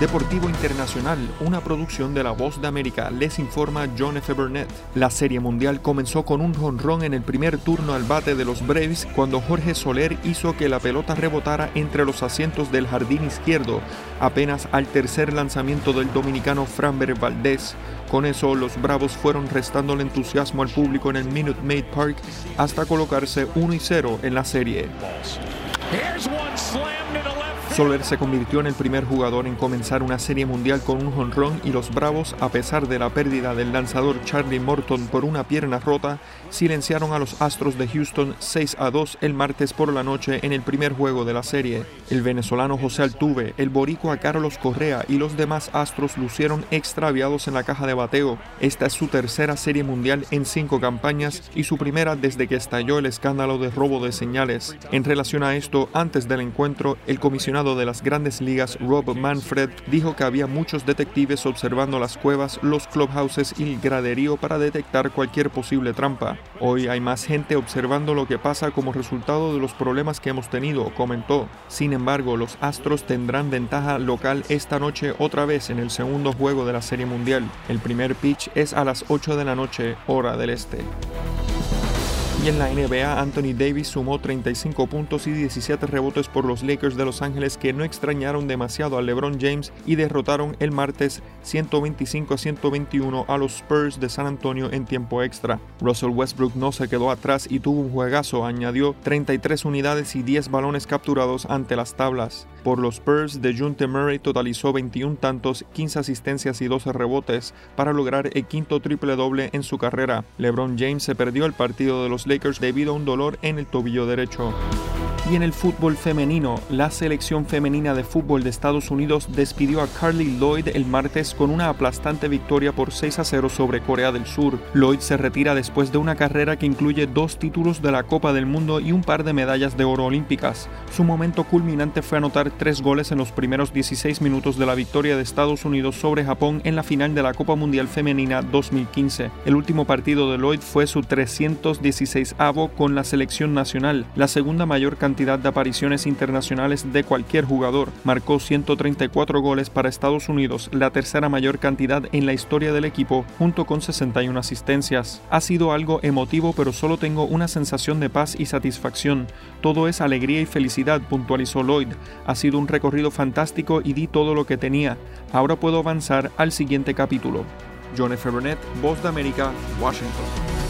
Deportivo Internacional, una producción de La Voz de América, les informa John F. Burnett. La Serie Mundial comenzó con un jonrón en el primer turno al bate de los Braves cuando Jorge Soler hizo que la pelota rebotara entre los asientos del jardín izquierdo, apenas al tercer lanzamiento del dominicano Framber Valdez. Con eso, los Bravos fueron restando el entusiasmo al público en el Minute Maid Park hasta colocarse 1 y 0 en la serie. Soler se convirtió en el primer jugador en comenzar una serie mundial con un jonrón y los Bravos, a pesar de la pérdida del lanzador Charlie Morton por una pierna rota, silenciaron a los Astros de Houston 6 a 2 el martes por la noche en el primer juego de la serie. El venezolano José Altuve, el boricua Carlos Correa y los demás Astros lucieron extraviados en la caja de bateo. Esta es su tercera serie mundial en cinco campañas y su primera desde que estalló el escándalo de robo de señales. En relación a esto, antes del encuentro, el comisionado de las grandes ligas Rob Manfred dijo que había muchos detectives observando las cuevas, los clubhouses y el graderío para detectar cualquier posible trampa. Hoy hay más gente observando lo que pasa como resultado de los problemas que hemos tenido, comentó. Sin embargo, los Astros tendrán ventaja local esta noche otra vez en el segundo juego de la Serie Mundial. El primer pitch es a las 8 de la noche, hora del este. Y en la NBA, Anthony Davis sumó 35 puntos y 17 rebotes por los Lakers de Los Ángeles que no extrañaron demasiado a LeBron James y derrotaron el martes 125 a 121 a los Spurs de San Antonio en tiempo extra. Russell Westbrook no se quedó atrás y tuvo un juegazo, añadió 33 unidades y 10 balones capturados ante las tablas. Por los Spurs, de Junte Murray totalizó 21 tantos, 15 asistencias y 12 rebotes para lograr el quinto triple doble en su carrera. LeBron James se perdió el partido de los Lakers debido a un dolor en el tobillo derecho. Y en el fútbol femenino, la selección femenina de fútbol de Estados Unidos despidió a Carly Lloyd el martes con una aplastante victoria por 6 a 0 sobre Corea del Sur. Lloyd se retira después de una carrera que incluye dos títulos de la Copa del Mundo y un par de medallas de oro olímpicas. Su momento culminante fue anotar tres goles en los primeros 16 minutos de la victoria de Estados Unidos sobre Japón en la final de la Copa Mundial Femenina 2015. El último partido de Lloyd fue su 316 avo con la selección nacional, la segunda mayor cantidad de apariciones internacionales de cualquier jugador. Marcó 134 goles para Estados Unidos, la tercera mayor cantidad en la historia del equipo, junto con 61 asistencias. Ha sido algo emotivo, pero solo tengo una sensación de paz y satisfacción. Todo es alegría y felicidad, puntualizó Lloyd. Ha sido un recorrido fantástico y di todo lo que tenía. Ahora puedo avanzar al siguiente capítulo. John F. Burnett, Voz de América, Washington.